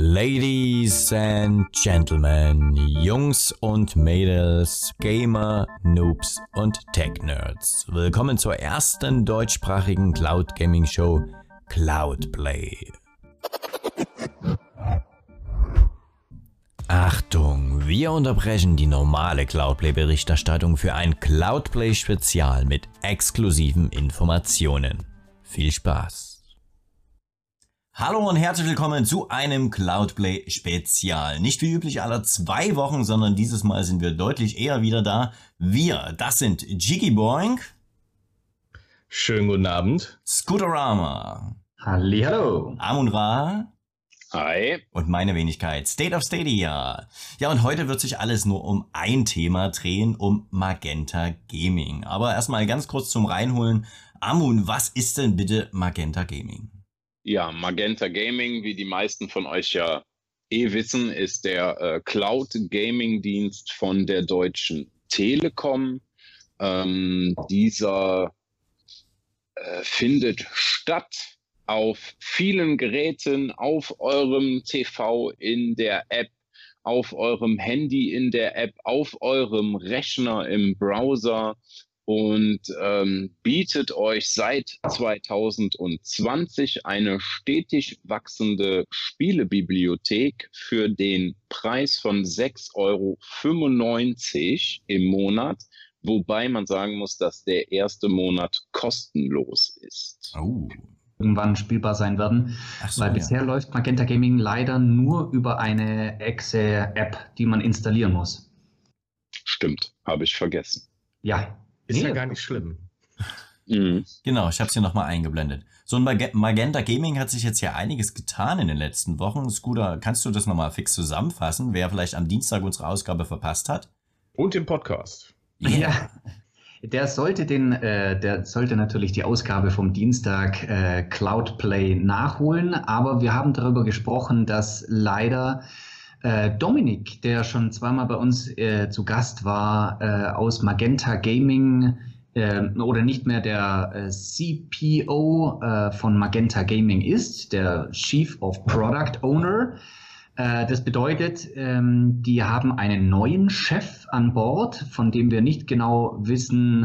Ladies and Gentlemen, Jungs und Mädels, Gamer, Noobs und Tech-Nerds. Willkommen zur ersten deutschsprachigen Cloud Gaming Show Cloudplay. Achtung, wir unterbrechen die normale Cloudplay-Berichterstattung für ein Cloudplay-Spezial mit exklusiven Informationen. Viel Spaß! Hallo und herzlich willkommen zu einem Cloudplay Spezial. Nicht wie üblich alle zwei Wochen, sondern dieses Mal sind wir deutlich eher wieder da. Wir, das sind Jiggy Boing. Schönen guten Abend. Scooterama. Hallihallo. Amun Ra. Hi. Und meine Wenigkeit, State of Stadia. Ja, und heute wird sich alles nur um ein Thema drehen, um Magenta Gaming. Aber erstmal ganz kurz zum Reinholen. Amun, was ist denn bitte Magenta Gaming? Ja, Magenta Gaming, wie die meisten von euch ja eh wissen, ist der äh, Cloud Gaming Dienst von der Deutschen Telekom. Ähm, dieser äh, findet statt auf vielen Geräten, auf eurem TV in der App, auf eurem Handy in der App, auf eurem Rechner im Browser und ähm, bietet euch seit 2020 eine stetig wachsende Spielebibliothek für den Preis von 6,95 Euro im Monat, wobei man sagen muss, dass der erste Monat kostenlos ist. Oh irgendwann spielbar sein werden. So, weil ja. bisher läuft Magenta Gaming leider nur über eine Exe-App, die man installieren muss. Stimmt, habe ich vergessen. Ja. Ist Nee, ja gar nicht schlimm. Mhm. Genau, ich habe es hier nochmal eingeblendet. So ein Mag Magenta Gaming hat sich jetzt ja einiges getan in den letzten Wochen. Scooter, kannst du das nochmal fix zusammenfassen, wer vielleicht am Dienstag unsere Ausgabe verpasst hat? Und im Podcast. Ja. Der sollte den, äh, der sollte natürlich die Ausgabe vom Dienstag äh, Cloudplay nachholen, aber wir haben darüber gesprochen, dass leider äh, Dominik, der schon zweimal bei uns äh, zu Gast war, äh, aus Magenta Gaming äh, oder nicht mehr der äh, CPO äh, von Magenta Gaming ist, der Chief of Product Owner. Das bedeutet, ähm, die haben einen neuen Chef an Bord, von dem wir nicht genau wissen,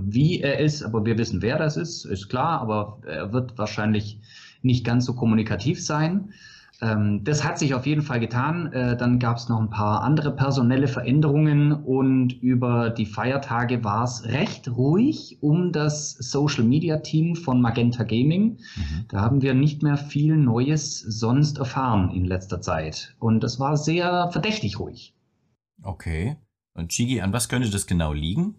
wie er ist, aber wir wissen, wer das ist, ist klar, aber er wird wahrscheinlich nicht ganz so kommunikativ sein. Ähm, Das hat sich auf jeden Fall getan. Äh, Dann gab es noch ein paar andere personelle Veränderungen und über die Feiertage war es recht ruhig um das Social Media Team von Magenta Gaming. Mhm. Da haben wir nicht mehr viel Neues sonst erfahren in letzter Zeit. Und das war sehr verdächtig ruhig. Okay. Und Chigi, an was könnte das genau liegen?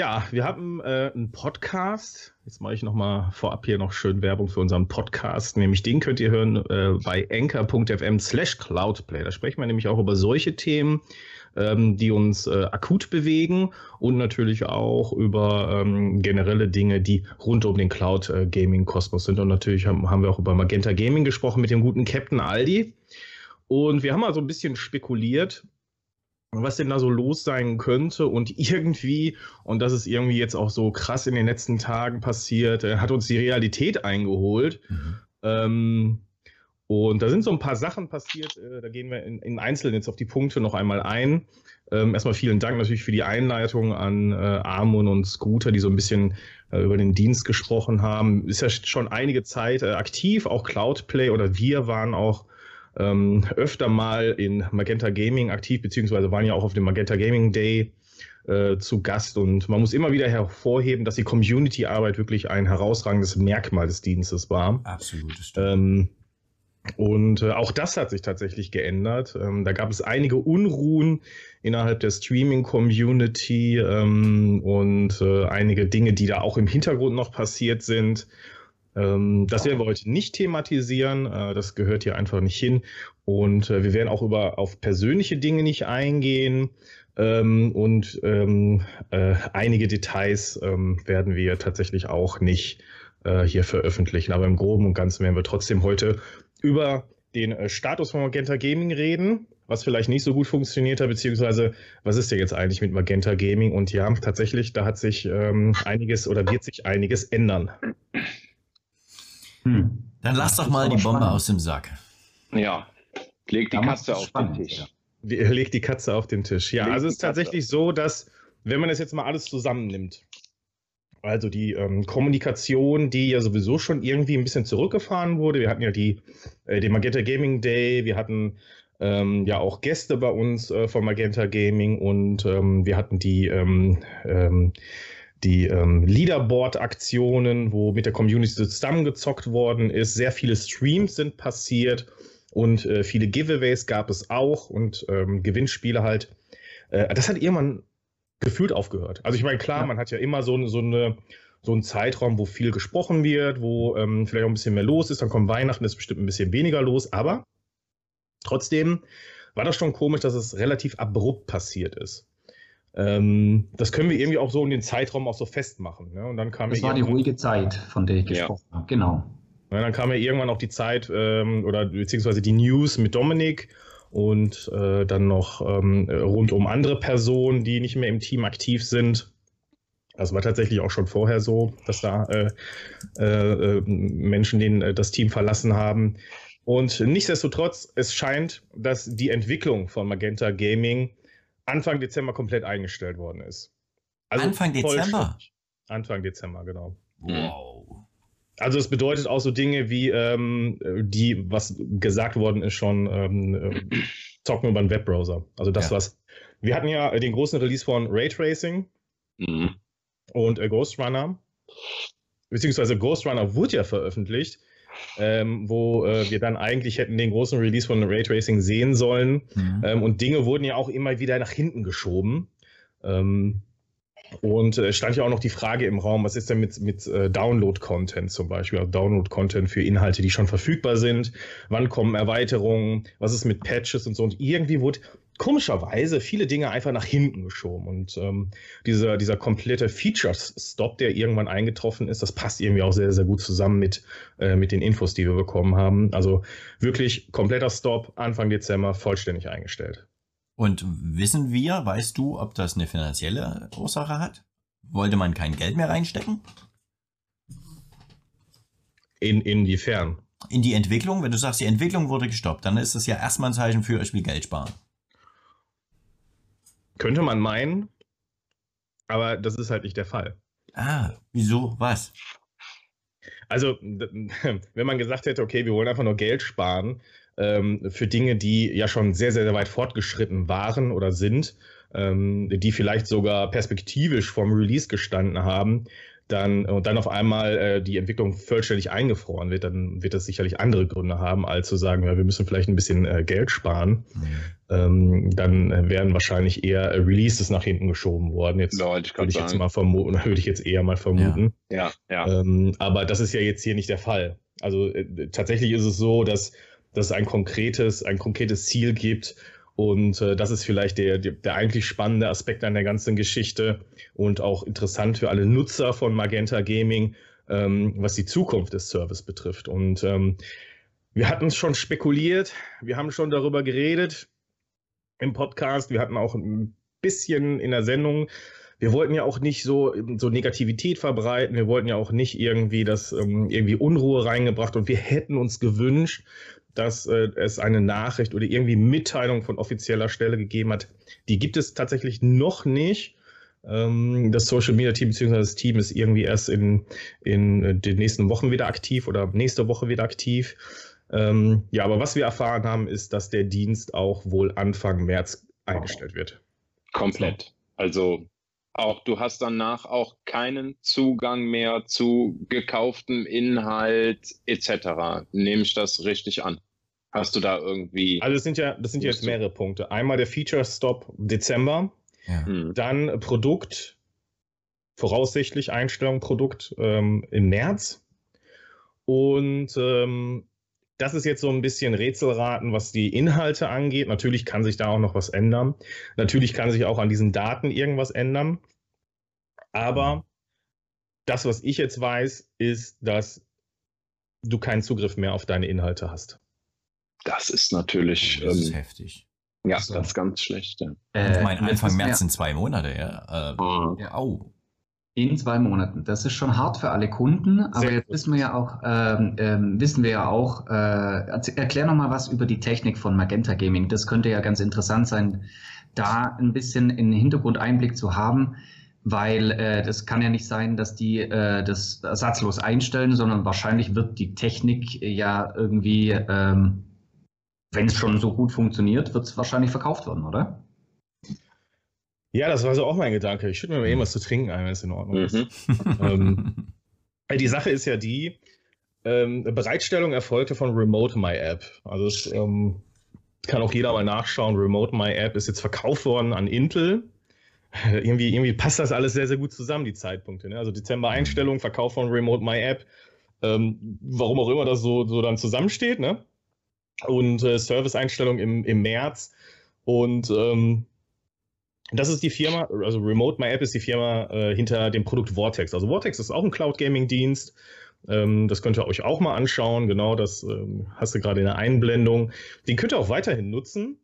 Ja, wir haben äh, einen Podcast. Jetzt mache ich nochmal vorab hier noch schön Werbung für unseren Podcast. Nämlich den könnt ihr hören äh, bei anchor.fm slash cloudplay. Da sprechen wir nämlich auch über solche Themen, ähm, die uns äh, akut bewegen und natürlich auch über ähm, generelle Dinge, die rund um den Cloud äh, Gaming Kosmos sind. Und natürlich haben, haben wir auch über Magenta Gaming gesprochen mit dem guten Captain Aldi. Und wir haben mal so ein bisschen spekuliert, was denn da so los sein könnte und irgendwie, und das ist irgendwie jetzt auch so krass in den letzten Tagen passiert, äh, hat uns die Realität eingeholt. Mhm. Ähm, und da sind so ein paar Sachen passiert, äh, da gehen wir in, in Einzelnen jetzt auf die Punkte noch einmal ein. Ähm, erstmal vielen Dank natürlich für die Einleitung an äh, Armon und Scooter, die so ein bisschen äh, über den Dienst gesprochen haben. Ist ja schon einige Zeit äh, aktiv, auch Cloudplay oder wir waren auch ähm, öfter mal in Magenta Gaming aktiv, beziehungsweise waren ja auch auf dem Magenta Gaming Day äh, zu Gast. Und man muss immer wieder hervorheben, dass die Community-Arbeit wirklich ein herausragendes Merkmal des Dienstes war. Absolut. Ähm, und äh, auch das hat sich tatsächlich geändert. Ähm, da gab es einige Unruhen innerhalb der Streaming-Community ähm, und äh, einige Dinge, die da auch im Hintergrund noch passiert sind. Ähm, das werden wir heute nicht thematisieren. Äh, das gehört hier einfach nicht hin. Und äh, wir werden auch über auf persönliche Dinge nicht eingehen. Ähm, und ähm, äh, einige Details werden wir tatsächlich auch nicht hier veröffentlichen. Aber im Groben und Ganzen werden wir trotzdem heute über den Status von Magenta Gaming reden, was vielleicht nicht so gut funktioniert hat, beziehungsweise was ist ja jetzt eigentlich mit Magenta Gaming? Und ja, tatsächlich, da hat sich einiges oder wird sich einiges ändern. Dann lass doch mal die Bombe spannend. aus dem Sack. Ja, leg die Katze auf spannend, den Tisch. Ja. Leg die Katze auf den Tisch. Ja, leg also es ist tatsächlich so, dass, wenn man das jetzt mal alles zusammennimmt, also die ähm, Kommunikation, die ja sowieso schon irgendwie ein bisschen zurückgefahren wurde. Wir hatten ja die, äh, den Magenta Gaming Day, wir hatten ähm, ja auch Gäste bei uns äh, von Magenta Gaming und ähm, wir hatten die, ähm, ähm, die ähm, Leaderboard-Aktionen, wo mit der Community zusammengezockt worden ist. Sehr viele Streams sind passiert und äh, viele Giveaways gab es auch und ähm, Gewinnspiele halt. Äh, das hat irgendwann gefühlt aufgehört. Also ich meine, klar, ja. man hat ja immer so, so eine so einen Zeitraum, wo viel gesprochen wird, wo ähm, vielleicht auch ein bisschen mehr los ist. Dann kommt Weihnachten, ist bestimmt ein bisschen weniger los. Aber Trotzdem war das schon komisch, dass es relativ abrupt passiert ist. Ähm, das können wir irgendwie auch so in den Zeitraum auch so festmachen. Ne? Und dann kam das war die ruhige Zeit, von der ich gesprochen ja. habe, genau. Ja, dann kam ja irgendwann auch die Zeit ähm, oder beziehungsweise die News mit Dominik und äh, dann noch ähm, rund um andere Personen, die nicht mehr im Team aktiv sind. Das war tatsächlich auch schon vorher so, dass da äh, äh, äh Menschen den, äh, das Team verlassen haben. Und nichtsdestotrotz, es scheint, dass die Entwicklung von Magenta Gaming Anfang Dezember komplett eingestellt worden ist. Also Anfang Dezember? Anfang Dezember, genau. Wow. Also es bedeutet auch so Dinge wie ähm, die, was gesagt worden ist schon, ähm, äh, zocken über einen Webbrowser. Also das, ja. was. Wir hatten ja den großen Release von Raytracing mhm. und äh, Ghost Runner. Beziehungsweise Ghost Runner wurde ja veröffentlicht ähm, wo äh, wir dann eigentlich hätten den großen Release von Raytracing sehen sollen. Mhm. Ähm, und Dinge wurden ja auch immer wieder nach hinten geschoben. Ähm, und äh, stand ja auch noch die Frage im Raum, was ist denn mit, mit äh, Download-Content zum Beispiel, also Download-Content für Inhalte, die schon verfügbar sind, wann kommen Erweiterungen, was ist mit Patches und so. Und irgendwie wurde komischerweise viele Dinge einfach nach hinten geschoben. Und ähm, dieser, dieser komplette Features-Stop, der irgendwann eingetroffen ist, das passt irgendwie auch sehr, sehr gut zusammen mit, äh, mit den Infos, die wir bekommen haben. Also wirklich kompletter Stop, Anfang Dezember, vollständig eingestellt. Und wissen wir, weißt du, ob das eine finanzielle Ursache hat? Wollte man kein Geld mehr reinstecken? In, inwiefern? In die Entwicklung, wenn du sagst, die Entwicklung wurde gestoppt, dann ist das ja erstmal ein Zeichen für, ich will Geld sparen. Könnte man meinen, aber das ist halt nicht der Fall. Ah, wieso? Was? Also, wenn man gesagt hätte, okay, wir wollen einfach nur Geld sparen ähm, für Dinge, die ja schon sehr, sehr, sehr weit fortgeschritten waren oder sind, ähm, die vielleicht sogar perspektivisch vom Release gestanden haben, dann und dann auf einmal äh, die Entwicklung vollständig eingefroren wird, dann wird das sicherlich andere Gründe haben, als zu sagen, ja, wir müssen vielleicht ein bisschen äh, Geld sparen. Mhm. Ähm, dann äh, wären wahrscheinlich eher Releases nach hinten geschoben worden. Jetzt ja, würde ich jetzt mal vermuten, würde ich jetzt eher mal vermuten. Ja, ja. ja. Ähm, aber das ist ja jetzt hier nicht der Fall. Also äh, tatsächlich ist es so, dass, dass es ein konkretes, ein konkretes Ziel gibt und äh, das ist vielleicht der, der, der, eigentlich spannende Aspekt an der ganzen Geschichte und auch interessant für alle Nutzer von Magenta Gaming, ähm, was die Zukunft des Service betrifft. Und ähm, wir hatten es schon spekuliert, wir haben schon darüber geredet im Podcast, wir hatten auch ein bisschen in der Sendung. Wir wollten ja auch nicht so, so Negativität verbreiten, wir wollten ja auch nicht irgendwie das ähm, irgendwie Unruhe reingebracht und wir hätten uns gewünscht, dass äh, es eine Nachricht oder irgendwie Mitteilung von offizieller Stelle gegeben hat. Die gibt es tatsächlich noch nicht. Ähm, das Social Media Team bzw. das Team ist irgendwie erst in, in den nächsten Wochen wieder aktiv oder nächste Woche wieder aktiv. Ähm, ja, aber was wir erfahren haben, ist, dass der Dienst auch wohl Anfang März eingestellt wird. Komplett. Also auch du hast danach auch keinen Zugang mehr zu gekauftem Inhalt etc. Nehme ich das richtig an? Hast du da irgendwie. Also das sind ja, das sind jetzt mehrere Punkte. Einmal der Feature Stop Dezember, ja. Hm. dann Produkt, voraussichtlich Einstellung Produkt ähm, im März. Und ähm, das ist jetzt so ein bisschen Rätselraten, was die Inhalte angeht. Natürlich kann sich da auch noch was ändern. Natürlich kann sich auch an diesen Daten irgendwas ändern. Aber das, was ich jetzt weiß, ist, dass du keinen Zugriff mehr auf deine Inhalte hast. Das ist natürlich. Das ist ähm, heftig. Ja, so. ganz, ganz schlecht. Ja. Äh, ich meine, Anfang März sind zwei Monate, ja. Äh, mhm. ja. Au. In zwei Monaten. Das ist schon hart für alle Kunden, aber jetzt gut. wissen wir ja auch, ähm, ähm, wissen wir ja auch, äh, erklär nochmal was über die Technik von Magenta Gaming. Das könnte ja ganz interessant sein, da ein bisschen in den Hintergrund Einblick zu haben, weil äh, das kann ja nicht sein, dass die äh, das ersatzlos einstellen, sondern wahrscheinlich wird die Technik ja irgendwie, ähm, wenn es schon so gut funktioniert, wird es wahrscheinlich verkauft werden, oder? Ja, das war so auch mein Gedanke. Ich schütte mir mal eben was zu trinken ein, wenn es in Ordnung ist. Mhm. ähm, die Sache ist ja die, ähm, Bereitstellung erfolgte von Remote My App. Also es ähm, kann auch jeder mal nachschauen. Remote My App ist jetzt verkauft worden an Intel. irgendwie, irgendwie passt das alles sehr, sehr gut zusammen, die Zeitpunkte. Ne? Also Dezember Einstellung, Verkauf von Remote My App. Ähm, warum auch immer das so, so dann zusammensteht. Ne? Und äh, Service-Einstellung im, im März. Und ähm, das ist die Firma, also Remote My App ist die Firma äh, hinter dem Produkt Vortex. Also Vortex ist auch ein Cloud Gaming Dienst. Ähm, das könnt ihr euch auch mal anschauen. Genau, das ähm, hast du gerade in der Einblendung. Den könnt ihr auch weiterhin nutzen.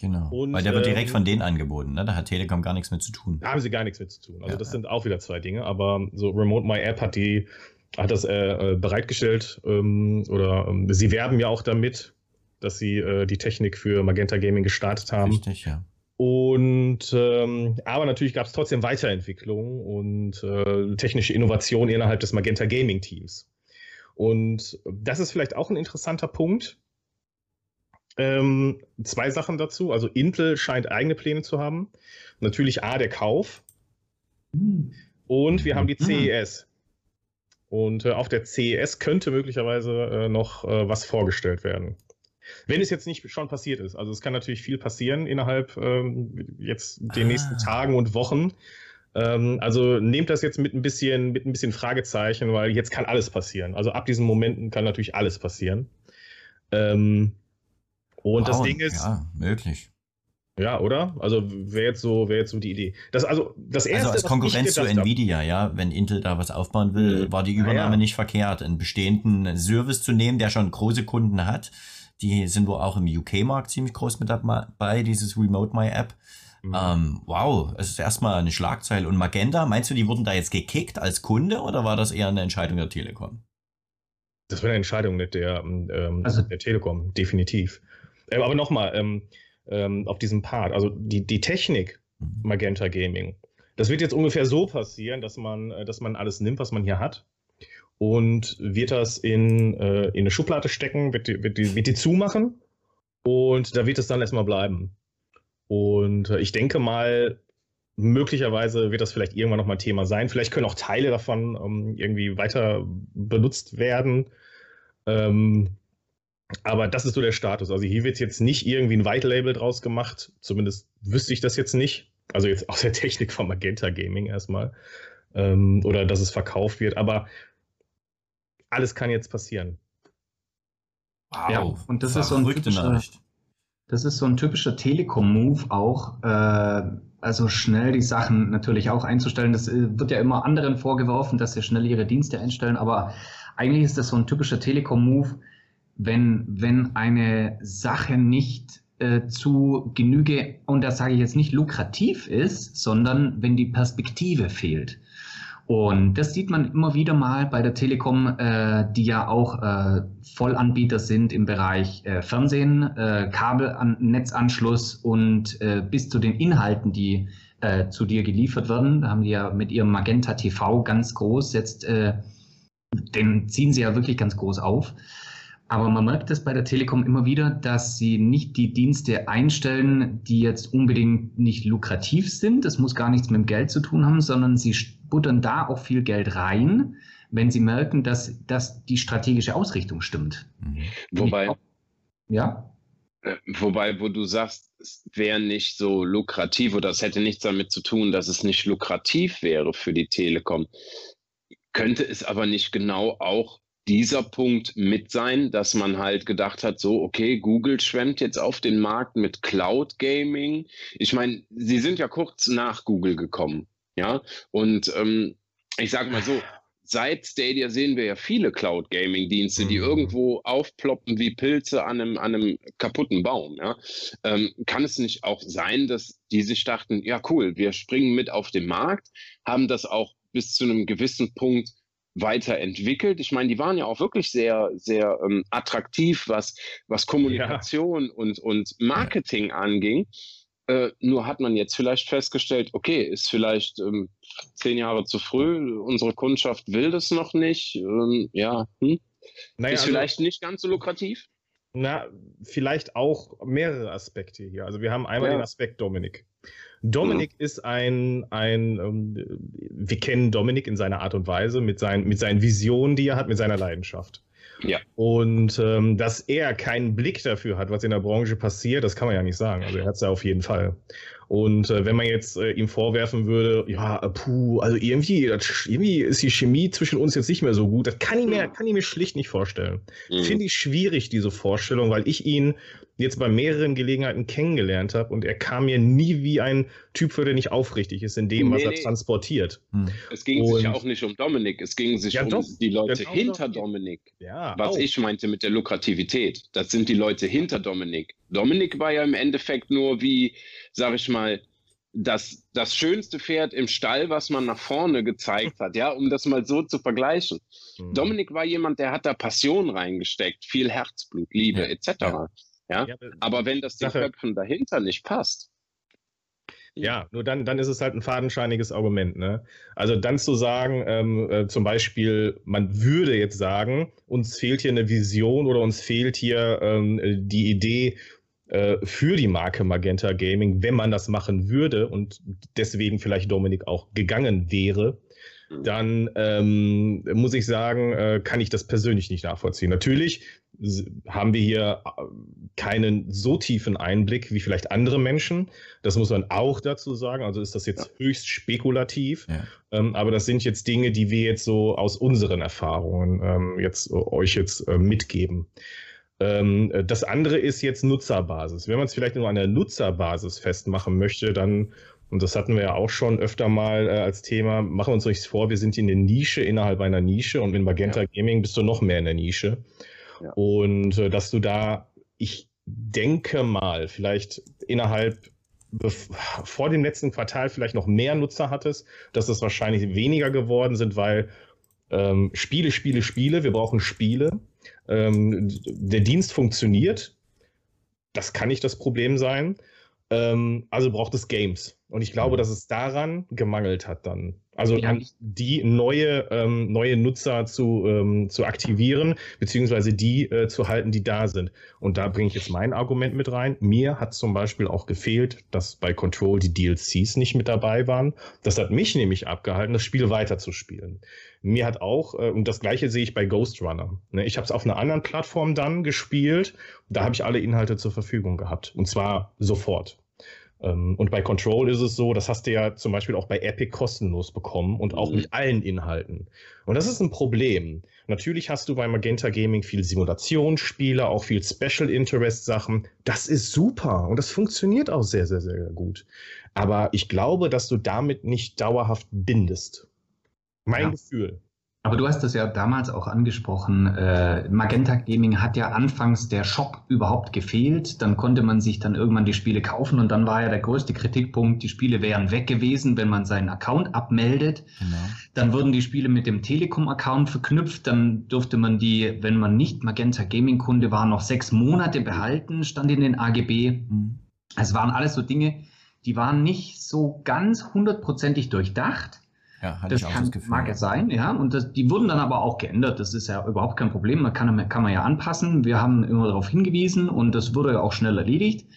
Genau. Und, Weil der wird direkt ähm, von denen angeboten, ne? Da hat Telekom gar nichts mit zu tun. Da haben sie gar nichts mit zu tun. Also ja, das ja. sind auch wieder zwei Dinge. Aber so Remote My App hat die hat das äh, äh bereitgestellt ähm, oder ähm, sie werben ja auch damit, dass sie äh, die Technik für Magenta Gaming gestartet haben. Richtig, ja. Und ähm, aber natürlich gab es trotzdem Weiterentwicklung und äh, technische Innovation innerhalb des Magenta Gaming Teams. Und das ist vielleicht auch ein interessanter Punkt. Ähm, zwei Sachen dazu. Also Intel scheint eigene Pläne zu haben. Natürlich A, der Kauf. Und wir haben die CES. Und äh, auf der CES könnte möglicherweise äh, noch äh, was vorgestellt werden. Wenn es jetzt nicht schon passiert ist. Also es kann natürlich viel passieren innerhalb ähm, jetzt den ah. nächsten Tagen und Wochen. Ähm, also nehmt das jetzt mit ein bisschen, mit ein bisschen Fragezeichen, weil jetzt kann alles passieren. Also ab diesen Momenten kann natürlich alles passieren. Ähm, und wow, das Ding ist. Ja, möglich. Ja, oder? Also wäre jetzt so, wäre jetzt so die Idee. Das also das erste, also als Konkurrenz zu Nvidia, ja, wenn Intel da was aufbauen will, mhm. war die Übernahme ja. nicht verkehrt, einen bestehenden Service zu nehmen, der schon große Kunden hat die sind wohl auch im UK-Markt ziemlich groß mit dabei, dieses Remote My App. Mhm. Ähm, wow, es ist erstmal eine Schlagzeile. Und Magenta, meinst du, die wurden da jetzt gekickt als Kunde oder war das eher eine Entscheidung der Telekom? Das war eine Entscheidung der, ähm, also, der Telekom, definitiv. Ähm, aber nochmal, ähm, ähm, auf diesem Part, also die, die Technik mhm. Magenta Gaming, das wird jetzt ungefähr so passieren, dass man, äh, dass man alles nimmt, was man hier hat, und wird das in, äh, in eine Schublade stecken, wird die, wird, die, wird die zumachen und da wird es dann erstmal bleiben. Und äh, ich denke mal, möglicherweise wird das vielleicht irgendwann nochmal Thema sein. Vielleicht können auch Teile davon ähm, irgendwie weiter benutzt werden. Ähm, aber das ist so der Status. Also hier wird jetzt nicht irgendwie ein White Label draus gemacht. Zumindest wüsste ich das jetzt nicht. Also jetzt aus der Technik von Magenta Gaming erstmal. Ähm, oder dass es verkauft wird. Aber alles kann jetzt passieren. Wow, ja, und das ist so ein typischer, das ist so ein typischer Telekom-Move auch, äh, also schnell die Sachen natürlich auch einzustellen. Das äh, wird ja immer anderen vorgeworfen, dass sie schnell ihre Dienste einstellen, aber eigentlich ist das so ein typischer Telekom-Move, wenn, wenn eine Sache nicht äh, zu Genüge, und das sage ich jetzt nicht lukrativ ist, sondern wenn die Perspektive fehlt. Und das sieht man immer wieder mal bei der Telekom, äh, die ja auch äh, Vollanbieter sind im Bereich äh, Fernsehen, äh, Kabelnetzanschluss und äh, bis zu den Inhalten, die äh, zu dir geliefert werden. Da haben die ja mit ihrem Magenta TV ganz groß jetzt, äh, den ziehen sie ja wirklich ganz groß auf. Aber man merkt es bei der Telekom immer wieder, dass sie nicht die Dienste einstellen, die jetzt unbedingt nicht lukrativ sind. Das muss gar nichts mit dem Geld zu tun haben, sondern sie buttern da auch viel Geld rein, wenn sie merken, dass, dass die strategische Ausrichtung stimmt. Mhm. Wobei, ja. Äh, wobei, wo du sagst, es wäre nicht so lukrativ oder es hätte nichts damit zu tun, dass es nicht lukrativ wäre für die Telekom. Könnte es aber nicht genau auch dieser Punkt mit sein, dass man halt gedacht hat, so, okay, Google schwemmt jetzt auf den Markt mit Cloud Gaming. Ich meine, sie sind ja kurz nach Google gekommen, ja, und ähm, ich sage mal so, seit Stadia sehen wir ja viele Cloud Gaming Dienste, die mhm. irgendwo aufploppen wie Pilze an einem, an einem kaputten Baum. Ja? Ähm, kann es nicht auch sein, dass die sich dachten, ja cool, wir springen mit auf den Markt, haben das auch bis zu einem gewissen Punkt weiterentwickelt. Ich meine, die waren ja auch wirklich sehr, sehr ähm, attraktiv, was, was Kommunikation ja. und, und Marketing anging. Äh, nur hat man jetzt vielleicht festgestellt, okay, ist vielleicht ähm, zehn Jahre zu früh, unsere Kundschaft will das noch nicht. Ähm, ja, hm? naja, ist also, vielleicht nicht ganz so lukrativ. Na, vielleicht auch mehrere Aspekte hier. Also wir haben einmal ja. den Aspekt Dominik. Dominik mhm. ist ein, ein ähm, wir kennen Dominik in seiner Art und Weise, mit, sein, mit seinen Visionen, die er hat, mit seiner Leidenschaft. Ja. Und ähm, dass er keinen Blick dafür hat, was in der Branche passiert, das kann man ja nicht sagen. Also er hat es ja auf jeden Fall. Und äh, wenn man jetzt äh, ihm vorwerfen würde, ja, puh, also irgendwie, das, irgendwie ist die Chemie zwischen uns jetzt nicht mehr so gut, das kann ich mir, kann ich mir schlicht nicht vorstellen. Mhm. Finde ich schwierig, diese Vorstellung, weil ich ihn jetzt bei mehreren Gelegenheiten kennengelernt habe und er kam mir nie wie ein Typ für, der nicht aufrichtig ist in dem, nee, was er nee. transportiert. Hm. Es ging und sich ja auch nicht um Dominik, es ging sich ja, um doch, die Leute genau hinter doch. Dominik. Ja, was auch. ich meinte mit der Lukrativität. Das sind die Leute hinter Dominik. Dominik war ja im Endeffekt nur wie, sag ich mal, das, das schönste Pferd im Stall, was man nach vorne gezeigt hat, ja, um das mal so zu vergleichen. Mhm. Dominik war jemand, der hat da Passion reingesteckt, viel Herzblut, Liebe, ja. etc. Ja. Ja? ja aber wenn das den Sache, Köpfen dahinter nicht passt. Ja, nur dann, dann ist es halt ein fadenscheiniges Argument. Ne? Also dann zu sagen, ähm, äh, zum Beispiel, man würde jetzt sagen, uns fehlt hier eine Vision oder uns fehlt hier ähm, die Idee äh, für die Marke Magenta Gaming, wenn man das machen würde und deswegen vielleicht Dominik auch gegangen wäre, mhm. dann ähm, muss ich sagen, äh, kann ich das persönlich nicht nachvollziehen. Natürlich haben wir hier äh, keinen so tiefen Einblick wie vielleicht andere Menschen. Das muss man auch dazu sagen. Also ist das jetzt ja. höchst spekulativ. Ja. Ähm, aber das sind jetzt Dinge, die wir jetzt so aus unseren Erfahrungen ähm, jetzt äh, euch jetzt äh, mitgeben. Ähm, das andere ist jetzt Nutzerbasis. Wenn man es vielleicht nur an der Nutzerbasis festmachen möchte, dann und das hatten wir ja auch schon öfter mal äh, als Thema. Machen wir uns nichts vor, wir sind in der Nische innerhalb einer Nische und mit Magenta ja. Gaming bist du noch mehr in der Nische. Und äh, dass du da, ich denke mal, vielleicht innerhalb vor dem letzten Quartal vielleicht noch mehr Nutzer hattest, dass es wahrscheinlich weniger geworden sind, weil ähm, Spiele, Spiele, Spiele, wir brauchen Spiele. Ähm, der Dienst funktioniert. Das kann nicht das Problem sein. Ähm, also braucht es Games. Und ich glaube, mhm. dass es daran gemangelt hat dann. Also ja. die neue, ähm, neue Nutzer zu, ähm, zu aktivieren, beziehungsweise die äh, zu halten, die da sind. Und da bringe ich jetzt mein Argument mit rein. Mir hat zum Beispiel auch gefehlt, dass bei Control die DLCs nicht mit dabei waren. Das hat mich nämlich abgehalten, das Spiel weiterzuspielen. Mir hat auch, äh, und das gleiche sehe ich bei Ghost Runner. Ne, ich habe es auf einer anderen Plattform dann gespielt. Da habe ich alle Inhalte zur Verfügung gehabt. Und zwar sofort. Ähm, und bei Control ist es so, das hast du ja zum Beispiel auch bei Epic kostenlos bekommen und auch mhm. mit allen Inhalten. Und das ist ein Problem. Natürlich hast du bei Magenta Gaming viel Simulationsspiele, auch viel Special Interest Sachen. Das ist super und das funktioniert auch sehr, sehr, sehr gut. Aber ich glaube, dass du damit nicht dauerhaft bindest. Mein ja. Gefühl. Aber du hast das ja damals auch angesprochen. Äh, Magenta Gaming hat ja anfangs der Shop überhaupt gefehlt. Dann konnte man sich dann irgendwann die Spiele kaufen und dann war ja der größte Kritikpunkt, die Spiele wären weg gewesen, wenn man seinen Account abmeldet. Genau. Dann wurden die Spiele mit dem Telekom-Account verknüpft. Dann durfte man die, wenn man nicht Magenta Gaming-Kunde war, noch sechs Monate behalten, stand in den AGB. Mhm. Es waren alles so Dinge, die waren nicht so ganz hundertprozentig durchdacht. Ja, das kann, das Gefühl, mag es sein, ja. Und das, die wurden dann aber auch geändert. Das ist ja überhaupt kein Problem. Man kann, kann man ja anpassen. Wir haben immer darauf hingewiesen und das wurde ja auch schnell erledigt.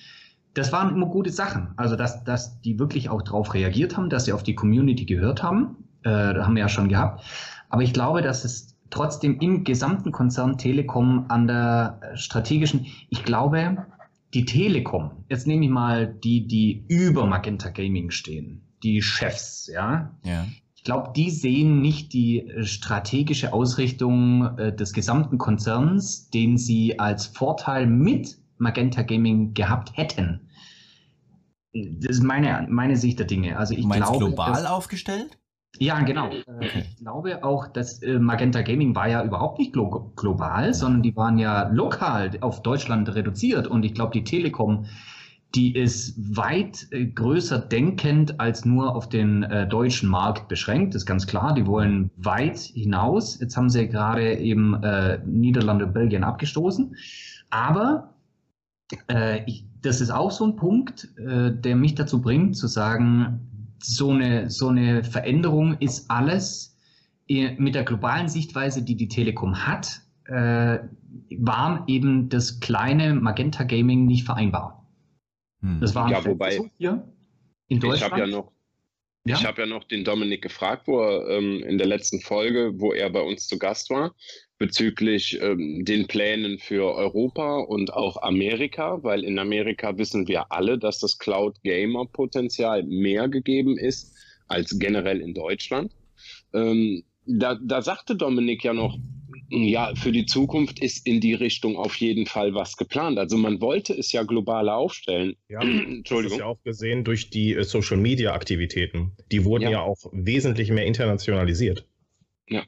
Das waren immer gute Sachen. Also, dass, dass die wirklich auch darauf reagiert haben, dass sie auf die Community gehört haben. Äh, haben wir ja schon gehabt. Aber ich glaube, dass es trotzdem im gesamten Konzern Telekom an der strategischen, ich glaube, die Telekom, jetzt nehme ich mal die, die über Magenta Gaming stehen, die Chefs, ja. ja. Ich glaube, die sehen nicht die äh, strategische Ausrichtung äh, des gesamten Konzerns, den sie als Vorteil mit Magenta Gaming gehabt hätten. Das ist meine, meine Sicht der Dinge. Also ich meinst glaube, global dass, aufgestellt? Ja, genau. Äh, okay. Ich glaube auch, dass Magenta Gaming war ja überhaupt nicht glo global, sondern die waren ja lokal auf Deutschland reduziert. Und ich glaube, die Telekom die ist weit äh, größer denkend als nur auf den äh, deutschen Markt beschränkt, ist ganz klar. Die wollen weit hinaus. Jetzt haben sie gerade eben äh, Niederlande und Belgien abgestoßen. Aber äh, ich, das ist auch so ein Punkt, äh, der mich dazu bringt, zu sagen, so eine, so eine Veränderung ist alles mit der globalen Sichtweise, die die Telekom hat, äh, war eben das kleine Magenta Gaming nicht vereinbar. Hm. Das war ja, wobei, hier in Deutschland. Ich habe ja noch ja? Ich habe ja noch den Dominik gefragt, wo er ähm, in der letzten Folge, wo er bei uns zu Gast war, bezüglich ähm, den Plänen für Europa und auch Amerika, weil in Amerika wissen wir alle, dass das Cloud Gamer Potenzial mehr gegeben ist als generell in Deutschland. Ähm, da, da sagte Dominik ja noch, ja, für die Zukunft ist in die Richtung auf jeden Fall was geplant. Also man wollte es ja globaler aufstellen. Ja, Entschuldigung. Das ist ja auch gesehen durch die äh, Social Media Aktivitäten. Die wurden ja. ja auch wesentlich mehr internationalisiert. Ja.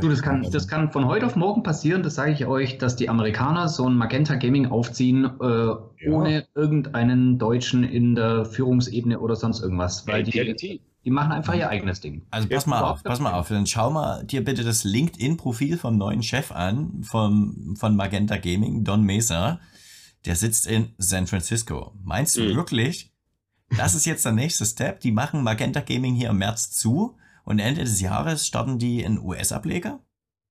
Du, das, kann, das kann von heute auf morgen passieren, das sage ich euch, dass die Amerikaner so ein Magenta Gaming aufziehen, äh, ja. ohne irgendeinen Deutschen in der Führungsebene oder sonst irgendwas. Weil die, die machen einfach ihr eigenes Ding. Also pass mal auf, pass mal auf. Dann schau mal dir bitte das LinkedIn-Profil vom neuen Chef an, vom, von Magenta Gaming, Don Mesa. Der sitzt in San Francisco. Meinst du mhm. wirklich, das ist jetzt der nächste Step? Die machen Magenta Gaming hier im März zu und Ende des Jahres starten die einen US-Ableger?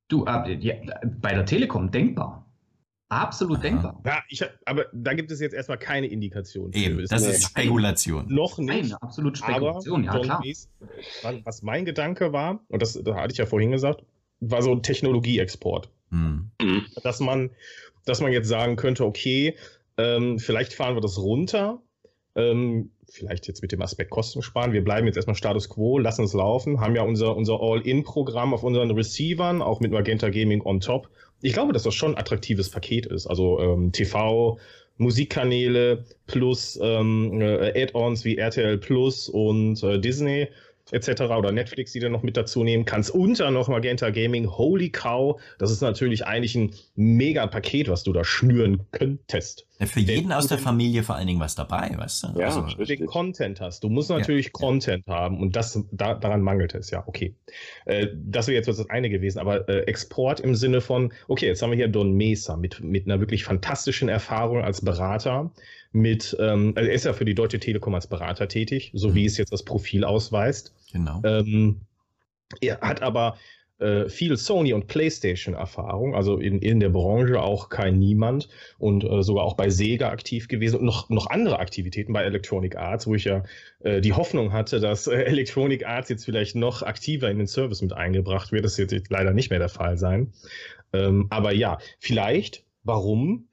Du, äh, ja, bei der Telekom denkbar. Absolut Aha. denkbar. Ja, ich, aber da gibt es jetzt erstmal keine Indikation. Eben, das ist Spekulation. Noch nicht. Nein, absolut Spekulation, ja klar. Mies, was mein Gedanke war, und das, das hatte ich ja vorhin gesagt, war so ein Technologieexport. Hm. Dass man, dass man jetzt sagen könnte, okay, ähm, vielleicht fahren wir das runter, ähm, vielleicht jetzt mit dem Aspekt Kosten sparen. Wir bleiben jetzt erstmal Status Quo, lassen es laufen, haben ja unser, unser All-In-Programm auf unseren Receivern, auch mit Magenta Gaming on top ich glaube, dass das schon ein attraktives Paket ist. Also ähm, TV, Musikkanäle plus ähm, äh, Add-ons wie RTL Plus und äh, Disney etc. oder Netflix, die du noch mit dazu nehmen kannst. Dann noch Magenta Gaming. Holy cow, das ist natürlich eigentlich ein mega Paket, was du da schnüren könntest. Ja, für jeden aus der Familie vor allen Dingen was dabei, weißt du? Ja, also, wenn du den Content hast. Du musst natürlich ja, Content ja. haben und das, da, daran mangelt es, ja, okay. Äh, das wäre jetzt das eine gewesen, aber äh, Export im Sinne von, okay, jetzt haben wir hier Don Mesa mit, mit einer wirklich fantastischen Erfahrung als Berater, mit, ähm, also er ist ja für die Deutsche Telekom als Berater tätig, so mhm. wie es jetzt das Profil ausweist. Genau. Ähm, er hat aber äh, viel Sony und PlayStation-Erfahrung, also in, in der Branche auch kein Niemand und äh, sogar auch bei Sega aktiv gewesen und noch, noch andere Aktivitäten bei Electronic Arts, wo ich ja äh, die Hoffnung hatte, dass äh, Electronic Arts jetzt vielleicht noch aktiver in den Service mit eingebracht wird. Das wird jetzt leider nicht mehr der Fall sein. Ähm, aber ja, vielleicht, warum?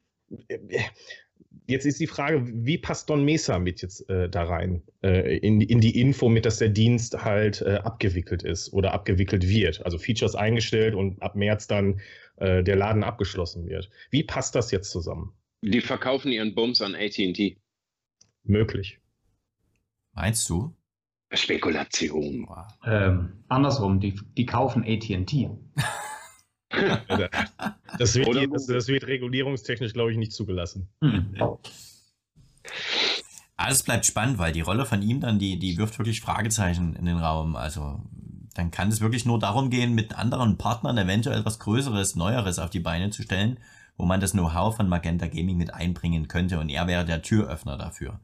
Jetzt ist die Frage, wie passt Don Mesa mit jetzt äh, da rein? Äh, in, in die Info mit, dass der Dienst halt äh, abgewickelt ist oder abgewickelt wird. Also Features eingestellt und ab März dann äh, der Laden abgeschlossen wird. Wie passt das jetzt zusammen? Die verkaufen ihren Bums an ATT. Möglich. Meinst du? Spekulation. Ähm, andersrum, die, die kaufen ATT. das, wird, das, das, wird regulierungstechnisch, glaube ich, nicht zugelassen. Hm. Alles bleibt spannend, weil die Rolle von ihm dann, die, die wirft wirklich Fragezeichen in den Raum. Also dann kann es wirklich nur darum gehen, mit anderen Partnern eventuell etwas Größeres, Neueres auf die Beine zu stellen, wo man das Know-how von Magenta Gaming mit einbringen könnte und er wäre der Türöffner dafür.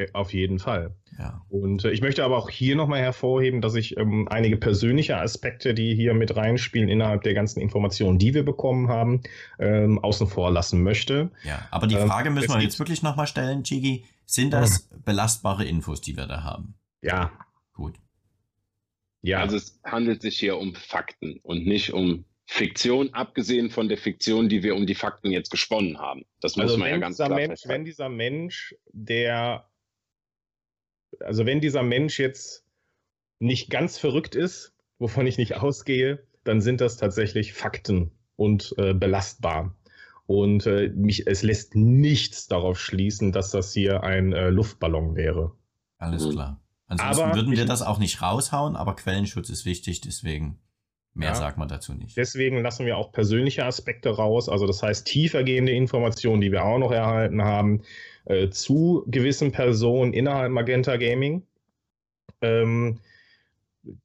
Äh, auf jeden Fall. Ja. Und äh, ich möchte aber auch hier nochmal hervorheben, dass ich ähm, einige persönliche Aspekte, die hier mit reinspielen, innerhalb der ganzen Informationen, die wir bekommen haben, ähm, außen vor lassen möchte. Ja, aber die ähm, Frage ähm, müssen wir jetzt wirklich nochmal stellen, Chigi. Sind das mhm. belastbare Infos, die wir da haben? Ja. Gut. Ja. Also es handelt sich hier um Fakten und nicht um Fiktion, abgesehen von der Fiktion, die wir um die Fakten jetzt gesponnen haben. Das muss also man ja ganz klar Mensch, Wenn dieser Mensch, der also wenn dieser Mensch jetzt nicht ganz verrückt ist, wovon ich nicht ausgehe, dann sind das tatsächlich Fakten und äh, belastbar. Und äh, mich, es lässt nichts darauf schließen, dass das hier ein äh, Luftballon wäre. Alles mhm. klar. Ansonsten aber würden wir das auch nicht raushauen, aber Quellenschutz ist wichtig, deswegen. Mehr ja. sagt man dazu nicht. Deswegen lassen wir auch persönliche Aspekte raus. Also das heißt tiefergehende Informationen, die wir auch noch erhalten haben, äh, zu gewissen Personen innerhalb Magenta Gaming. Ähm,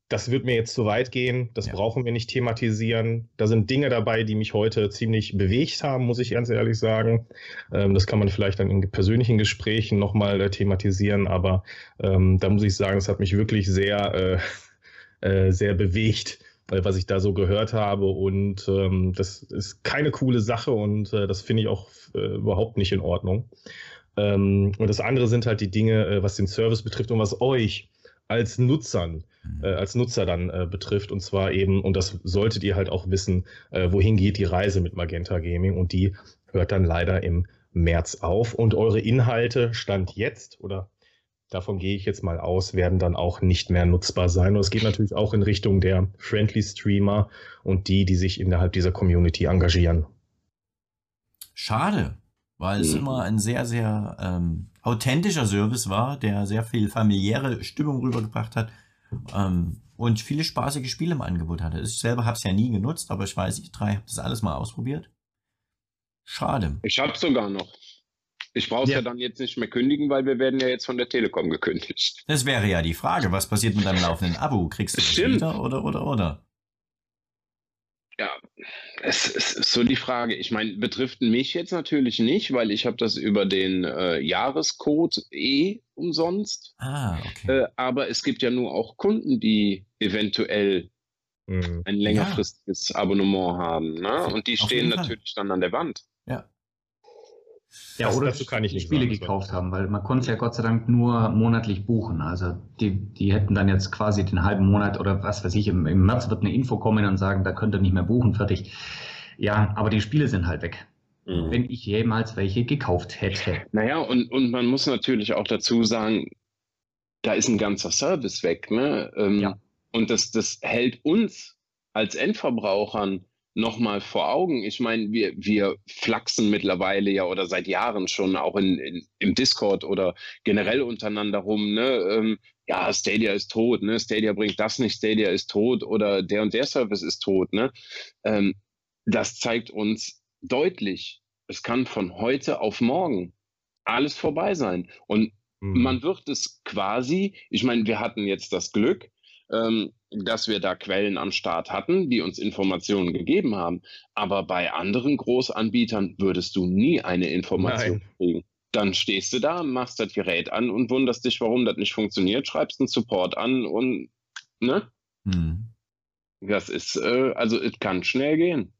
das wird mir jetzt zu weit gehen, das ja. brauchen wir nicht thematisieren. Da sind Dinge dabei, die mich heute ziemlich bewegt haben, muss ich ganz ehrlich sagen. Ähm, das kann man vielleicht dann in persönlichen Gesprächen nochmal äh, thematisieren, aber ähm, da muss ich sagen, das hat mich wirklich sehr, äh, äh, sehr bewegt, äh, was ich da so gehört habe. Und ähm, das ist keine coole Sache und äh, das finde ich auch äh, überhaupt nicht in Ordnung. Ähm, und das andere sind halt die Dinge, was den Service betrifft und was euch als Nutzern, äh, mhm. als Nutzer dann äh, betrifft. Und zwar eben, und das solltet ihr halt auch wissen, äh, wohin geht die Reise mit Magenta Gaming. Und die hört dann leider im März auf. Und eure Inhalte stand jetzt oder davon gehe ich jetzt mal aus, werden dann auch nicht mehr nutzbar sein. Und es geht natürlich auch in Richtung der Friendly Streamer und die, die sich innerhalb dieser Community engagieren. Schade, weil es mhm. immer ein sehr, sehr ähm, authentischer Service war, der sehr viel familiäre Stimmung rübergebracht hat ähm, und viele spaßige Spiele im Angebot hatte. Ich selber habe es ja nie genutzt, aber ich weiß, ich drei habe das alles mal ausprobiert. Schade. Ich habe sogar noch. Ich brauche es ja. ja. dann jetzt nicht mehr kündigen, weil wir werden ja jetzt von der Telekom gekündigt. Das wäre ja die Frage, was passiert mit deinem laufenden Abo? Kriegst du das wieder oder oder oder? Ja, es, es, ist so die Frage. Ich meine, betrifft mich jetzt natürlich nicht, weil ich habe das über den äh, Jahrescode eh umsonst. Ah, okay. Äh, aber es gibt ja nur auch Kunden, die eventuell mhm. ein längerfristiges ja. Abonnement haben. Ne? Und die stehen natürlich dann an der Wand. Ja. Ja, das, oder dazu kann ich nicht Spiele sagen, gekauft haben, weil man konnte es ja Gott sei Dank nur monatlich buchen. Also die, die hätten dann jetzt quasi den halben Monat oder was weiß ich, im, im März wird eine Info kommen und sagen, da könnt ihr nicht mehr buchen, fertig. Ja, aber die Spiele sind halt weg. Mhm. Wenn ich jemals welche gekauft hätte. Naja, und, und man muss natürlich auch dazu sagen, da ist ein ganzer Service weg. Ne? Ähm, ja. Und das, das hält uns als Endverbrauchern nochmal vor Augen. Ich meine, wir, wir flachsen mittlerweile ja oder seit Jahren schon auch in, in im Discord oder generell untereinander rum, ne? Ähm, ja, Stadia ist tot, ne? Stadia bringt das nicht, Stadia ist tot oder der und der Service ist tot, ne? Ähm, das zeigt uns deutlich, es kann von heute auf morgen alles vorbei sein. Und mhm. man wird es quasi, ich meine, wir hatten jetzt das Glück, ähm, dass wir da Quellen am Start hatten, die uns Informationen gegeben haben. Aber bei anderen Großanbietern würdest du nie eine Information Nein. kriegen. Dann stehst du da, machst das Gerät an und wunderst dich, warum das nicht funktioniert, schreibst einen Support an und ne? Hm. Das ist, äh, also es kann schnell gehen.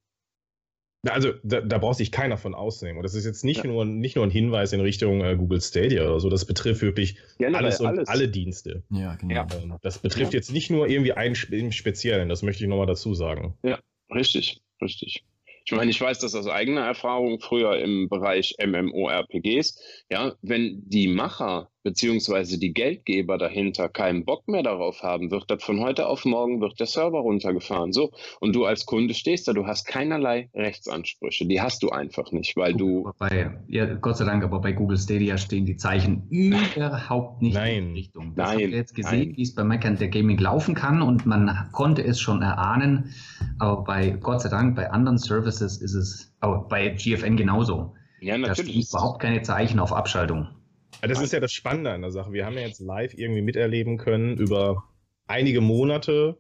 Also da, da braucht sich keiner von ausnehmen. Und das ist jetzt nicht, ja. nur, nicht nur ein Hinweis in Richtung äh, Google Stadia oder so. Das betrifft wirklich Generell alles und alles. alle Dienste. Ja, genau. Ja. Ähm, das betrifft ja. jetzt nicht nur irgendwie einen im Speziellen. Das möchte ich nochmal dazu sagen. Ja, richtig, richtig. Ich meine, ich weiß das aus eigener Erfahrung früher im Bereich MMORPGs. Ja, wenn die Macher beziehungsweise die Geldgeber dahinter keinen Bock mehr darauf haben, wird das von heute auf morgen wird der Server runtergefahren. So. Und du als Kunde stehst da, du hast keinerlei Rechtsansprüche. Die hast du einfach nicht, weil du. Bei, ja, Gott sei Dank, aber bei Google Stadia stehen die Zeichen überhaupt nicht nein, in Richtung. Das nein. Ich jetzt gesehen, wie es bei Meckern der Gaming laufen kann und man konnte es schon erahnen. Aber bei Gott sei Dank, bei anderen Services ist es, aber bei GFN genauso. Ja, natürlich. Da stehen überhaupt keine Zeichen auf Abschaltung. Das ist ja das Spannende an der Sache. Wir haben ja jetzt live irgendwie miterleben können über einige Monate,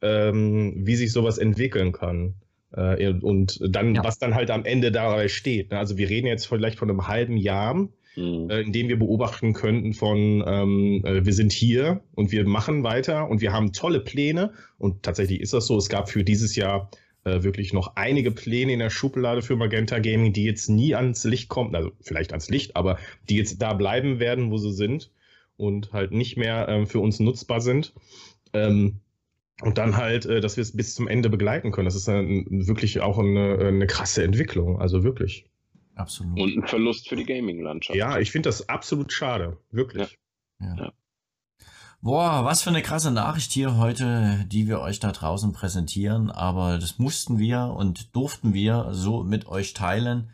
ähm, wie sich sowas entwickeln kann. Äh, und dann, ja. was dann halt am Ende dabei steht. Ne? Also wir reden jetzt vielleicht von einem halben Jahr, mhm. äh, in dem wir beobachten könnten von, ähm, äh, wir sind hier und wir machen weiter und wir haben tolle Pläne. Und tatsächlich ist das so. Es gab für dieses Jahr äh, wirklich noch einige Pläne in der Schublade für Magenta Gaming, die jetzt nie ans Licht kommen, also vielleicht ans Licht, aber die jetzt da bleiben werden, wo sie sind und halt nicht mehr ähm, für uns nutzbar sind. Ähm, und dann halt, äh, dass wir es bis zum Ende begleiten können. Das ist dann wirklich auch eine, eine krasse Entwicklung, also wirklich. Absolut. Und ein Verlust für die Gaming-Landschaft. Ja, ich finde das absolut schade, wirklich. Ja. ja. Boah, was für eine krasse Nachricht hier heute, die wir euch da draußen präsentieren. Aber das mussten wir und durften wir so mit euch teilen,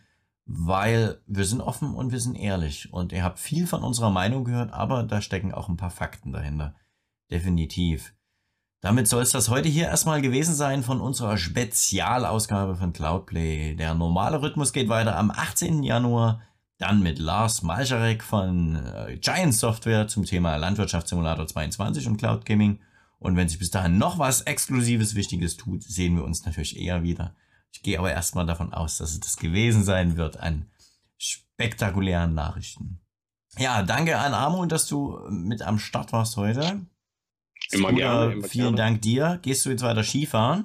weil wir sind offen und wir sind ehrlich. Und ihr habt viel von unserer Meinung gehört, aber da stecken auch ein paar Fakten dahinter. Definitiv. Damit soll es das heute hier erstmal gewesen sein von unserer Spezialausgabe von Cloudplay. Der normale Rhythmus geht weiter am 18. Januar, dann mit Lars Malcharek von äh, Giant Software zum Thema Landwirtschaftssimulator 22 und Cloud Gaming. Und wenn sich bis dahin noch was Exklusives, Wichtiges tut, sehen wir uns natürlich eher wieder. Ich gehe aber erstmal davon aus, dass es das gewesen sein wird an spektakulären Nachrichten. Ja, danke an Armut, dass du mit am Start warst heute. Immer gerne. Immer vielen gerne. Dank dir. Gehst du jetzt weiter Skifahren?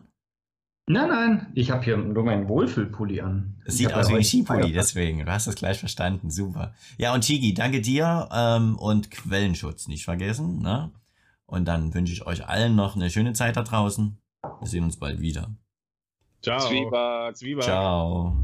Nein, nein, ich habe hier nur meinen Wohlfühlpulli an. Das sieht aus wie ein Skipulli, deswegen. Du hast das gleich verstanden. Super. Ja, und Chigi, danke dir ähm, und Quellenschutz nicht vergessen. Ne? Und dann wünsche ich euch allen noch eine schöne Zeit da draußen. Wir sehen uns bald wieder. Ciao. Zwieback. Zwieback. Ciao.